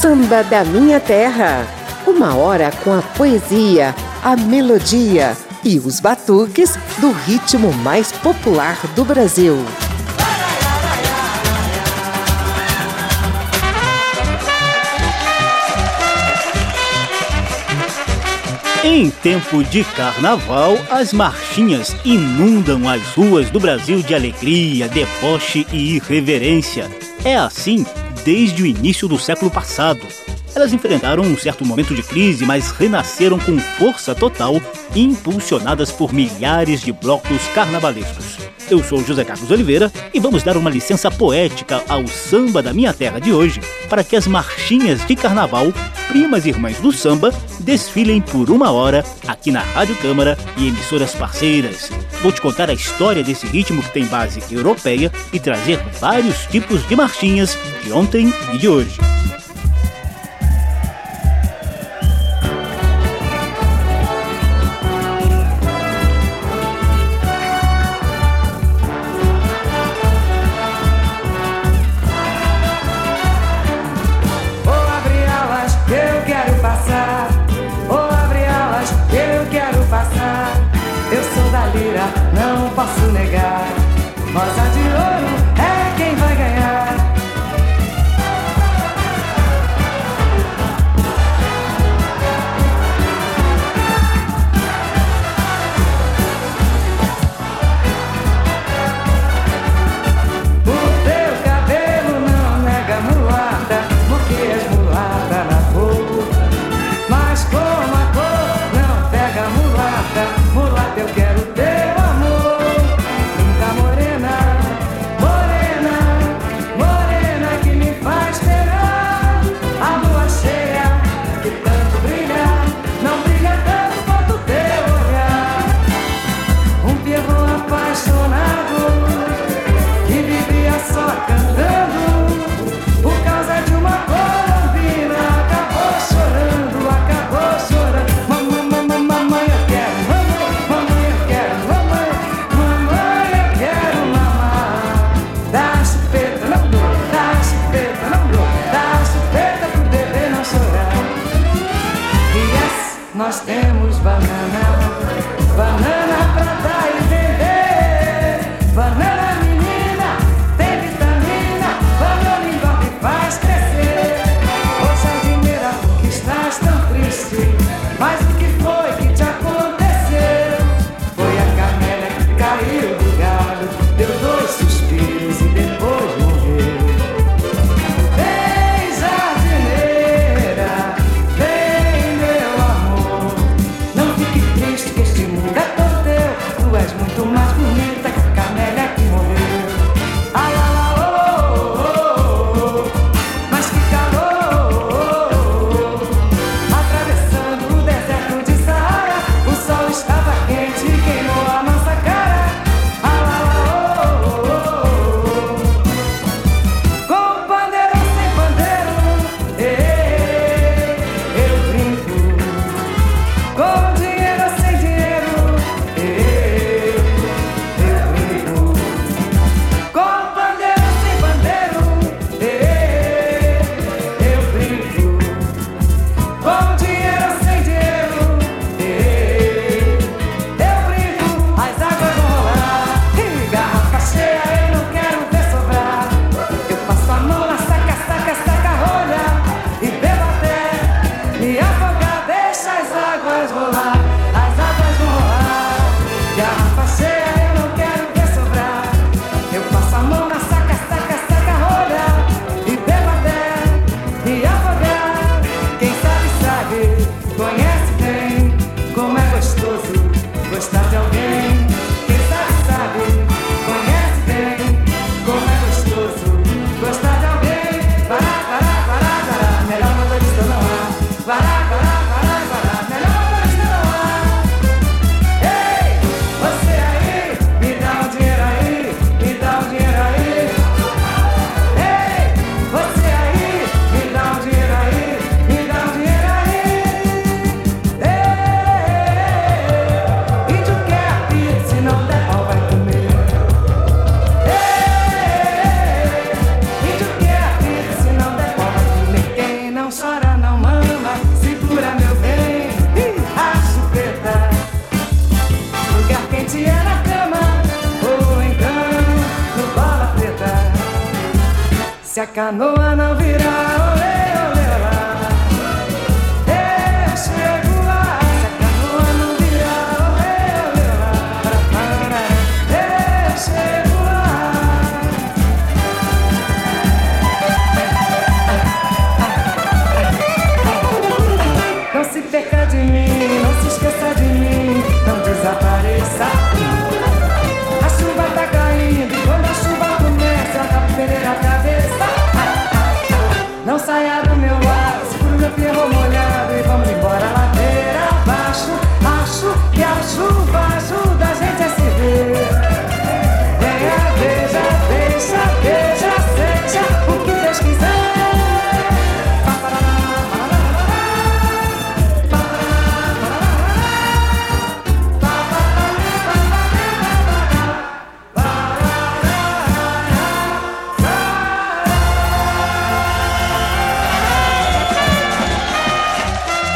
Samba da Minha Terra. Uma hora com a poesia, a melodia e os batuques do ritmo mais popular do Brasil. Em tempo de carnaval, as marchinhas inundam as ruas do Brasil de alegria, deboche e irreverência. É assim desde o início do século passado. Elas enfrentaram um certo momento de crise, mas renasceram com força total, impulsionadas por milhares de blocos carnavalescos. Eu sou José Carlos Oliveira e vamos dar uma licença poética ao samba da minha terra de hoje para que as marchinhas de carnaval, primas e irmãs do samba, desfilem por uma hora aqui na Rádio Câmara e emissoras parceiras. Vou te contar a história desse ritmo que tem base europeia e trazer vários tipos de marchinhas de ontem e de hoje.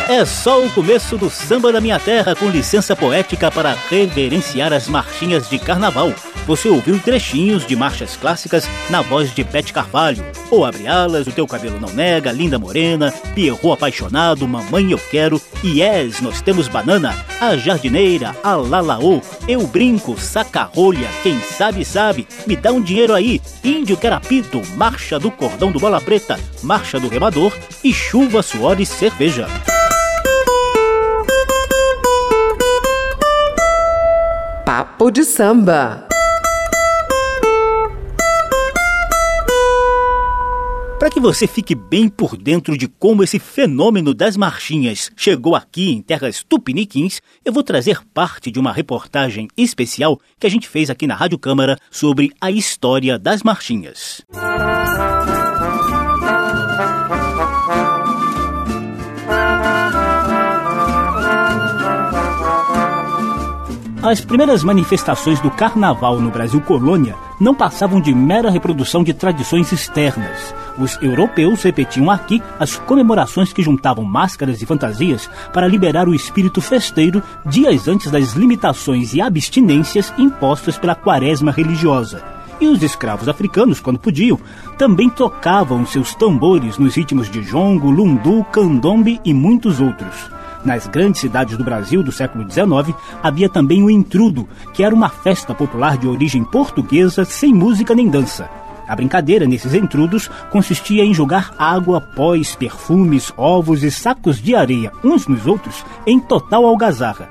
É só o começo do Samba da Minha Terra com licença poética para reverenciar as marchinhas de carnaval. Você ouviu trechinhos de marchas clássicas na voz de Bete Carvalho. Ou Abre Alas, O Teu Cabelo Não Nega, Linda Morena, Pierrot Apaixonado, Mamãe Eu Quero, Yes, Nós Temos Banana, A Jardineira, A Lalaô, Eu Brinco, Saca-Rolha, Quem Sabe Sabe, Me Dá um Dinheiro Aí, Índio Querapito, Marcha do Cordão do Bola Preta, Marcha do Remador e Chuva, Suor e Cerveja. Papo de Samba. Para que você fique bem por dentro de como esse fenômeno das marchinhas chegou aqui em terras tupiniquins, eu vou trazer parte de uma reportagem especial que a gente fez aqui na Rádio Câmara sobre a história das marchinhas. Música As primeiras manifestações do carnaval no Brasil colônia não passavam de mera reprodução de tradições externas. Os europeus repetiam aqui as comemorações que juntavam máscaras e fantasias para liberar o espírito festeiro dias antes das limitações e abstinências impostas pela quaresma religiosa. E os escravos africanos, quando podiam, também tocavam seus tambores nos ritmos de jongo, lundu, candombe e muitos outros. Nas grandes cidades do Brasil do século XIX, havia também o intrudo, que era uma festa popular de origem portuguesa sem música nem dança. A brincadeira nesses entrudos consistia em jogar água, pós, perfumes, ovos e sacos de areia uns nos outros em total algazarra.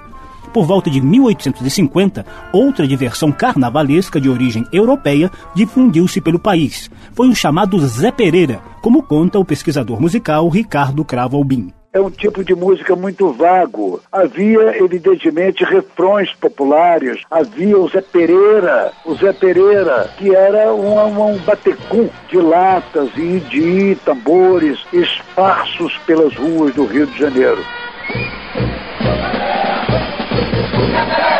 Por volta de 1850, outra diversão carnavalesca de origem europeia difundiu-se pelo país. Foi o chamado Zé Pereira, como conta o pesquisador musical Ricardo Cravo Albim é um tipo de música muito vago. Havia, evidentemente, refrões populares, havia o Zé Pereira, o Zé Pereira, que era um, um batecum de latas e de tambores esparsos pelas ruas do Rio de Janeiro.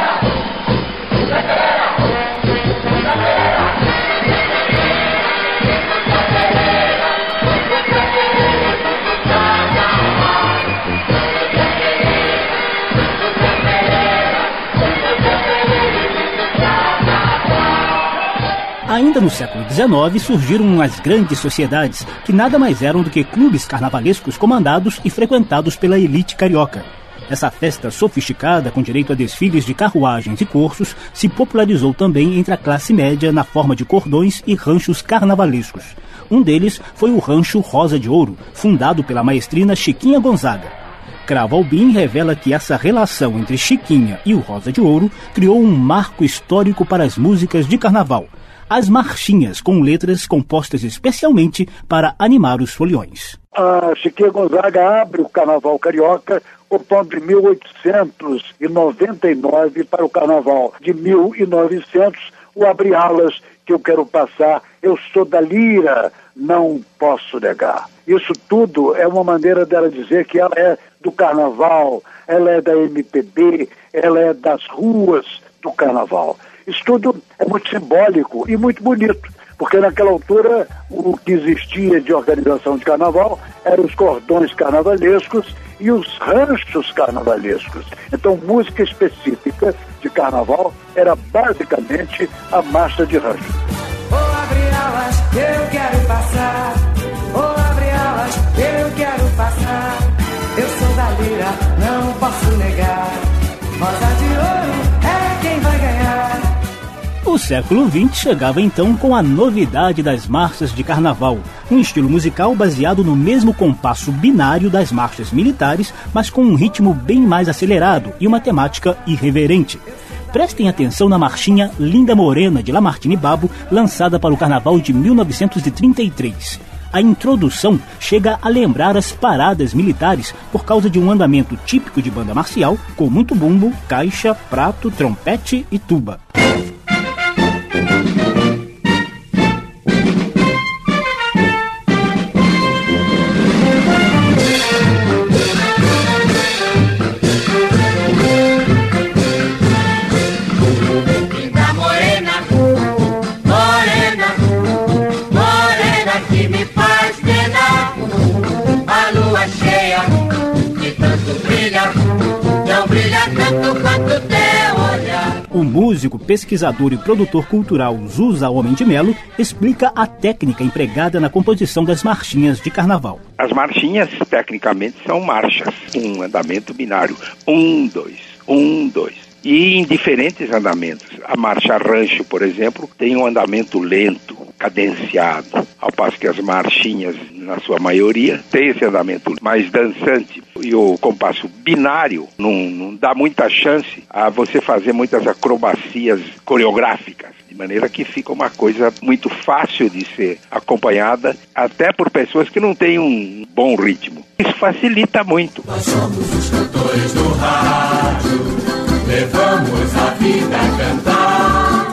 Ainda no século XIX surgiram as grandes sociedades, que nada mais eram do que clubes carnavalescos comandados e frequentados pela elite carioca. Essa festa sofisticada, com direito a desfiles de carruagens e cursos, se popularizou também entre a classe média na forma de cordões e ranchos carnavalescos. Um deles foi o Rancho Rosa de Ouro, fundado pela maestrina Chiquinha Gonzaga. Cravo Albim revela que essa relação entre Chiquinha e o Rosa de Ouro criou um marco histórico para as músicas de carnaval, as marchinhas com letras compostas especialmente para animar os foliões. A Chiquinha Gonzaga abre o Carnaval Carioca compondo de 1899 para o Carnaval de 1900, o Abre Alas que eu quero passar, eu sou da lira, não posso negar. Isso tudo é uma maneira dela dizer que ela é do carnaval, ela é da MPB, ela é das ruas do carnaval. Isso tudo é muito simbólico e muito bonito, porque naquela altura o que existia de organização de carnaval eram os cordões carnavalescos e os ranchos carnavalescos. Então, música específica de carnaval era basicamente a marcha de rancho. Vou abrir alas, eu quero passar. Vou abrir alas, eu quero passar. Eu sou da lira, não posso negar. Rosa de ouro. O século XX chegava então com a novidade das marchas de carnaval, um estilo musical baseado no mesmo compasso binário das marchas militares, mas com um ritmo bem mais acelerado e uma temática irreverente. Prestem atenção na marchinha Linda Morena de Lamartine Babo, lançada para o carnaval de 1933 a introdução chega a lembrar as paradas militares por causa de um andamento típico de banda marcial, com muito bumbo, caixa, prato, trompete e tuba. Músico, pesquisador e produtor cultural Zusa Homem de Melo explica a técnica empregada na composição das marchinhas de carnaval. As marchinhas, tecnicamente, são marchas, um andamento binário. Um, dois, um, dois e em diferentes andamentos. A marcha rancho, por exemplo, tem um andamento lento, cadenciado, ao passo que as marchinhas, na sua maioria, tem esse andamento mais dançante. E o compasso binário não, não dá muita chance a você fazer muitas acrobacias coreográficas de maneira que fica uma coisa muito fácil de ser acompanhada, até por pessoas que não têm um bom ritmo. Isso facilita muito. Nós somos os cantores do rádio levamos a vida a cantar.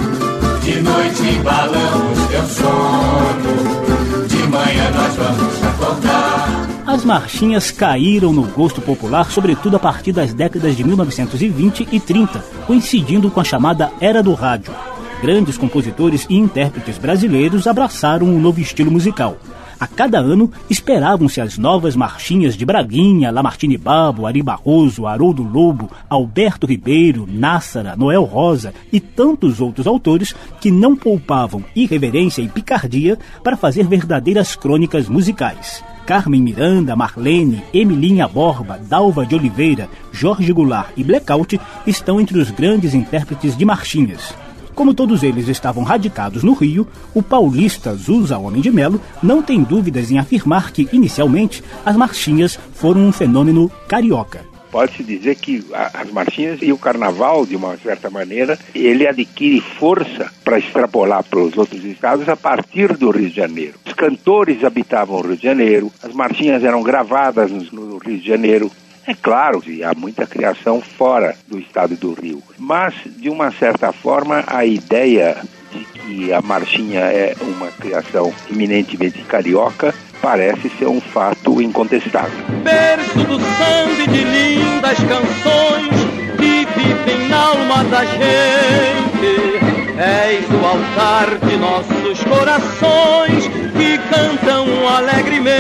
De noite embalamos teu sono, de manhã nós vamos acordar. As marchinhas caíram no gosto popular, sobretudo a partir das décadas de 1920 e 30, coincidindo com a chamada Era do Rádio. Grandes compositores e intérpretes brasileiros abraçaram um novo estilo musical. A cada ano esperavam-se as novas marchinhas de Braguinha, Lamartine Babo, Ari Barroso, Haroldo Lobo, Alberto Ribeiro, Nássara, Noel Rosa e tantos outros autores que não poupavam irreverência e picardia para fazer verdadeiras crônicas musicais. Carmen Miranda, Marlene, Emilinha Borba, Dalva de Oliveira, Jorge Goulart e Blackout estão entre os grandes intérpretes de marchinhas. Como todos eles estavam radicados no Rio, o paulista Zusa Homem de Melo não tem dúvidas em afirmar que, inicialmente, as marchinhas foram um fenômeno carioca. Pode-se dizer que as marchinhas e o carnaval, de uma certa maneira, ele adquire força para extrapolar para os outros estados a partir do Rio de Janeiro. Os cantores habitavam o Rio de Janeiro, as marchinhas eram gravadas no Rio de Janeiro, é claro que há muita criação fora do estado do Rio, mas de uma certa forma a ideia de que a marchinha é uma criação eminentemente carioca parece ser um fato incontestável. Berço do samba de lindas canções que vivem na alma da gente. És o altar de nossos corações que cantam alegremente.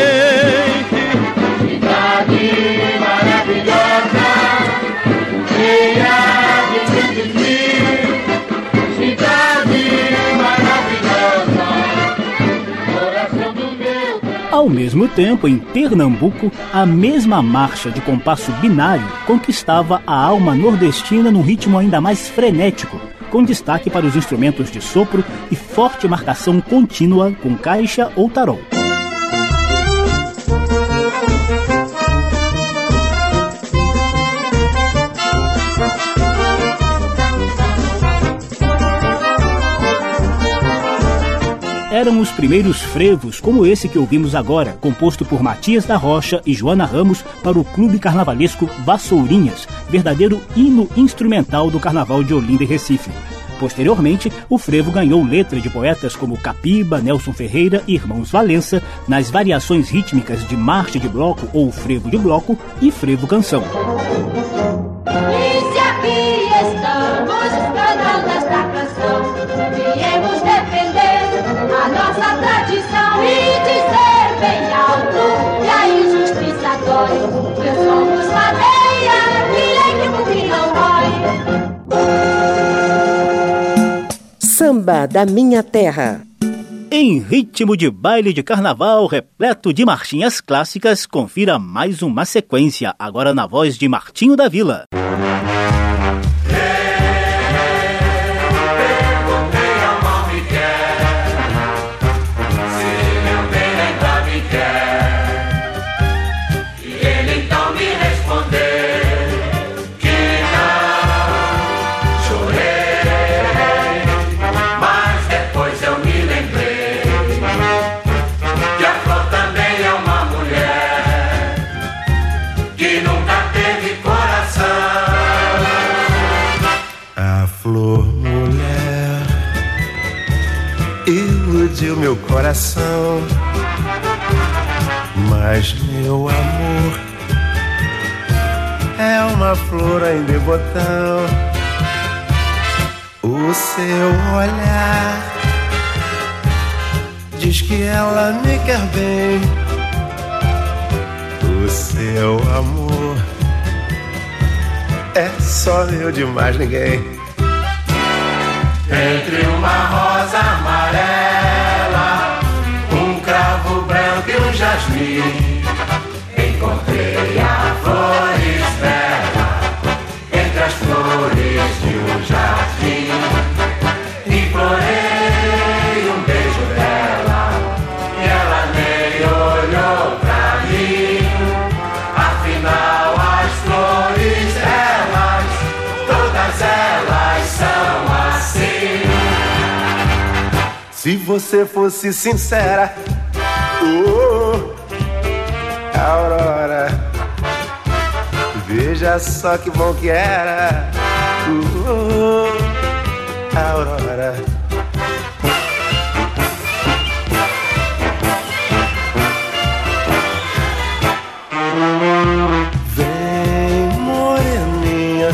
Cidade Ao mesmo tempo, em Pernambuco, a mesma marcha de compasso binário conquistava a alma nordestina num ritmo ainda mais frenético, com destaque para os instrumentos de sopro e forte marcação contínua com caixa ou tarol. Eram os primeiros frevos, como esse que ouvimos agora, composto por Matias da Rocha e Joana Ramos para o clube carnavalesco Vassourinhas, verdadeiro hino instrumental do Carnaval de Olinda e Recife. Posteriormente, o frevo ganhou letra de poetas como Capiba, Nelson Ferreira e Irmãos Valença, nas variações rítmicas de marcha de bloco ou frevo de bloco e frevo canção. Samba da Minha Terra. Em ritmo de baile de carnaval repleto de marchinhas clássicas, confira mais uma sequência, agora na voz de Martinho da Vila. o coração. Mas meu amor é uma flor em botão. O seu olhar diz que ela me quer bem. O seu amor é só meu de mais ninguém. Entre uma rosa jasmim, encontrei a flores bela entre as flores de um jardim. Implorei um beijo dela e ela nem olhou pra mim. Afinal, as flores, elas, todas elas são se você fosse sincera, oh, veja só que bom que era, oh, Aurora. Vem, moreninha,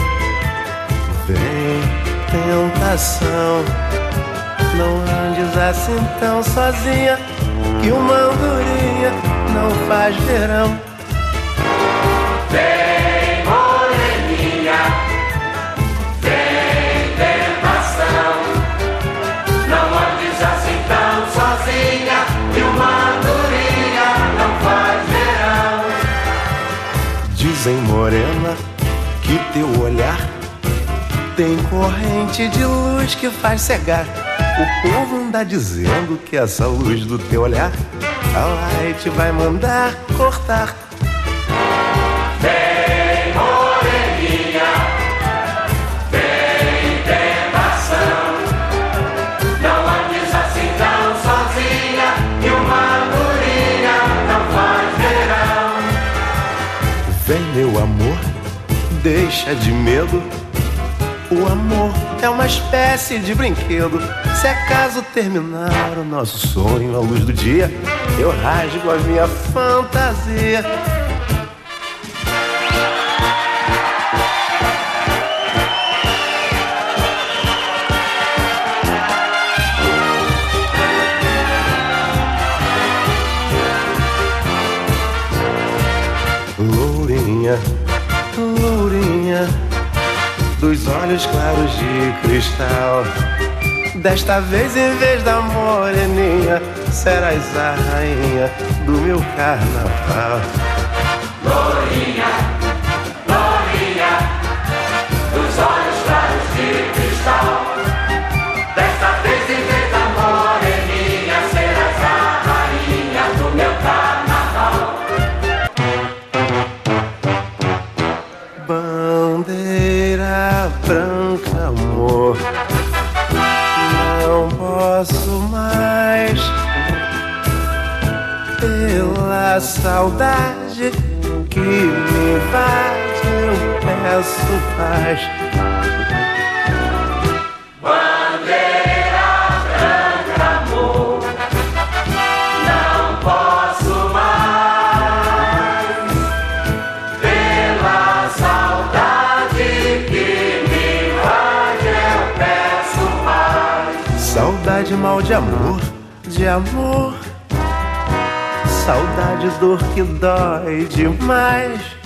vem, tentação não andes assim tão sozinha, que uma andorinha não faz verão. Corrente de luz que faz cegar o povo anda dizendo que essa luz do teu olhar a light vai mandar cortar. Vem, moreninha, vem, tentação. Não andes assim tão sozinha, que uma andorinha não faz verão. Vem, meu amor, deixa de medo. O amor é uma espécie de brinquedo se acaso terminar o nosso sonho à luz do dia, eu rasgo a minha fantasia. Olhos claros de cristal Desta vez, em vez da moreninha, serás a rainha do meu carnaval. Lourinha, lourinha, dos olhos claros de cristal. Paz Bandeira branca, amor, não posso mais pela saudade que me invade eu peço paz. Saudade mal de amor, de amor. Saudade, dor que dói demais.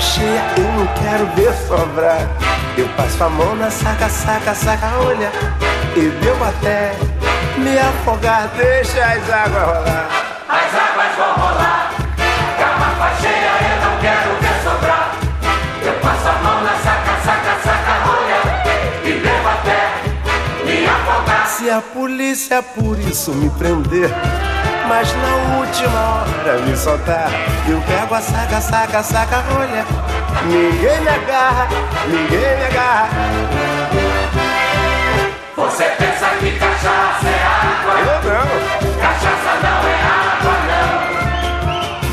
Garrafa cheia, eu não quero ver sobrar. Eu passo a mão na saca, saca, saca, olha. E bebo até me afogar, deixa as águas rolar. As águas vão rolar. Garrafa cheia, eu não quero ver sobrar. Eu passo a mão na saca, saca, saca, olha. E bebo até me afogar. Se a polícia por isso me prender. Mas na última hora me soltar. Eu pego a saca, saca, saca, olha Ninguém me agarra, ninguém me agarra. Você pensa que cachaça é água? Eu não. Cachaça não é água, não.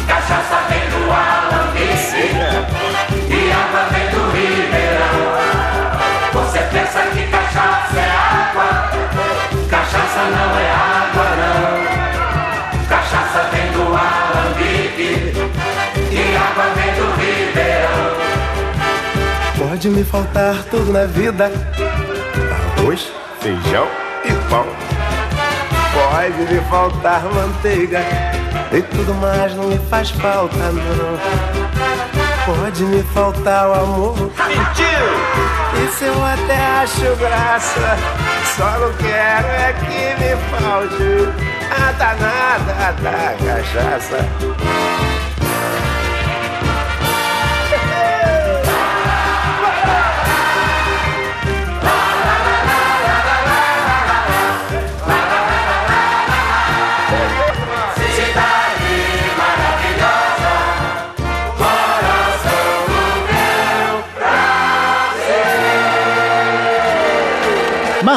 Cachaça vem do alambique E água vem do ribeirão. Você pensa que cachaça é água? Cachaça não é Pode me faltar tudo na vida. Arroz, feijão e pão. Pode me faltar manteiga. E tudo mais não me faz falta não. Pode me faltar o amor. Mentira! Isso eu até acho graça Só não quero é que me falte. A danada da cachaça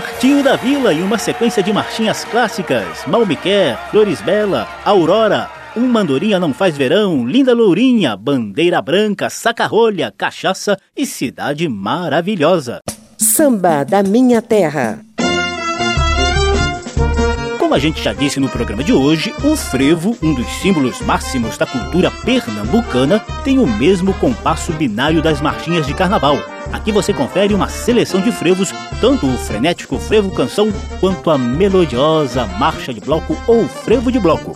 Martinho da Vila e uma sequência de marchinhas clássicas: Mal Me Quer, Flores Bela, Aurora, Um Mandorinha Não Faz Verão, Linda Lourinha, Bandeira Branca, Saca-Rolha, Cachaça e Cidade Maravilhosa. Samba da Minha Terra. Como a gente já disse no programa de hoje, o frevo, um dos símbolos máximos da cultura pernambucana, tem o mesmo compasso binário das marchinhas de carnaval. Aqui você confere uma seleção de frevos, tanto o frenético frevo canção quanto a melodiosa marcha de bloco ou frevo de bloco.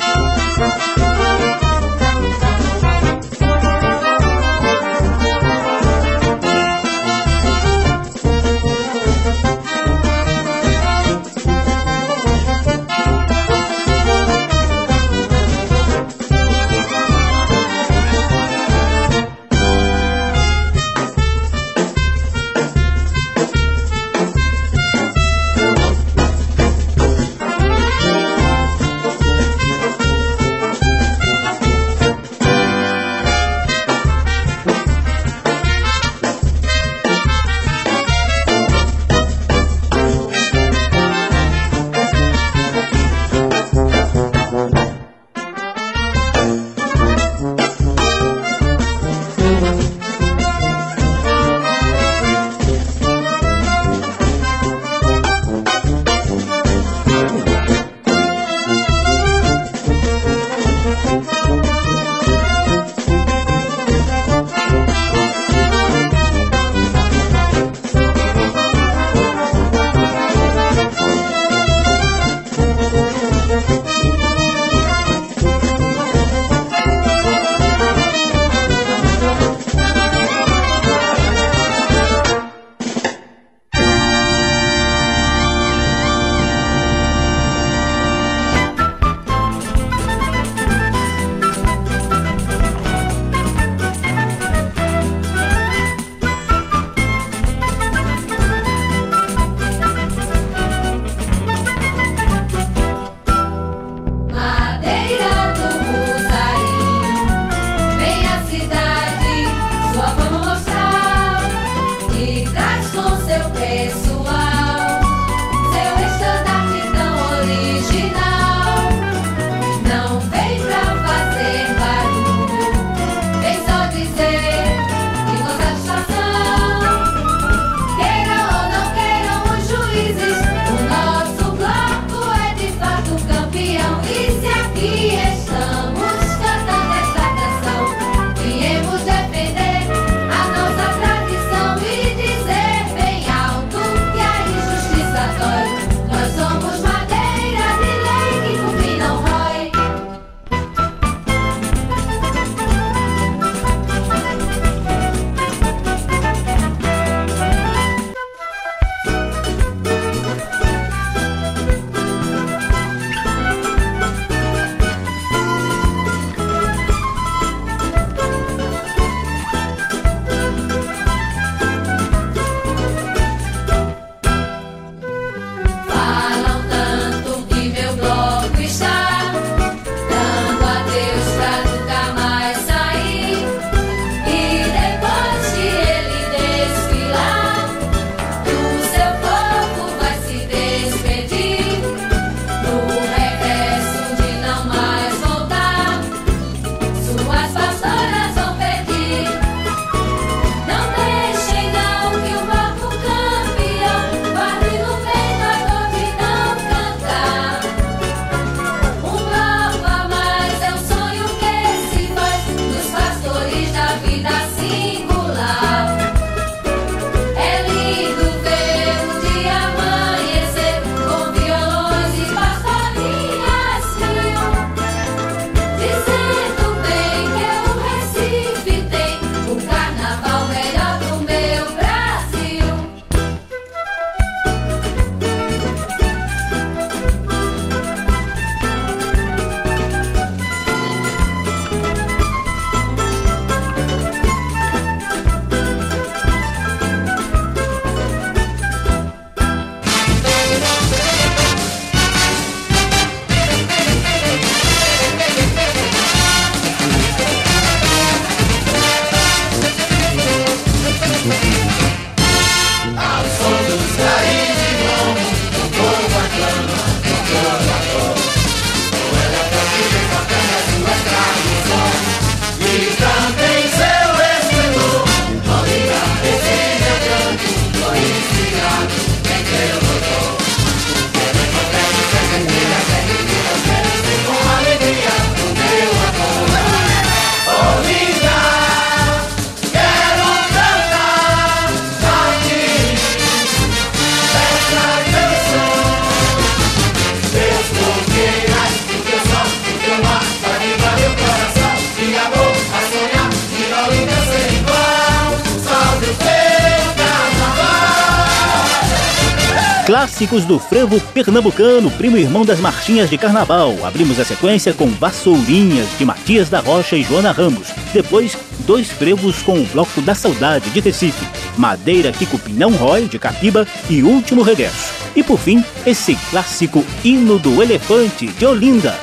Clássicos do frevo pernambucano, primo irmão das marchinhas de carnaval. Abrimos a sequência com Vassourinhas, de Matias da Rocha e Joana Ramos. Depois, dois frevos com o Bloco da Saudade, de Recife. Madeira que Cupim não rói, de Capiba. E Último Regresso. E por fim, esse clássico Hino do Elefante, de Olinda.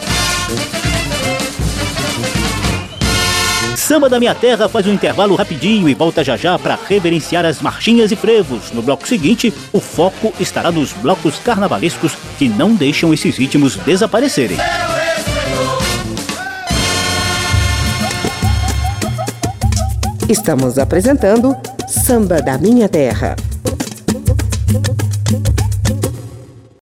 Samba da Minha Terra faz um intervalo rapidinho e volta já já para reverenciar as marchinhas e frevos. No bloco seguinte, o foco estará nos blocos carnavalescos que não deixam esses ritmos desaparecerem. Estamos apresentando Samba da Minha Terra.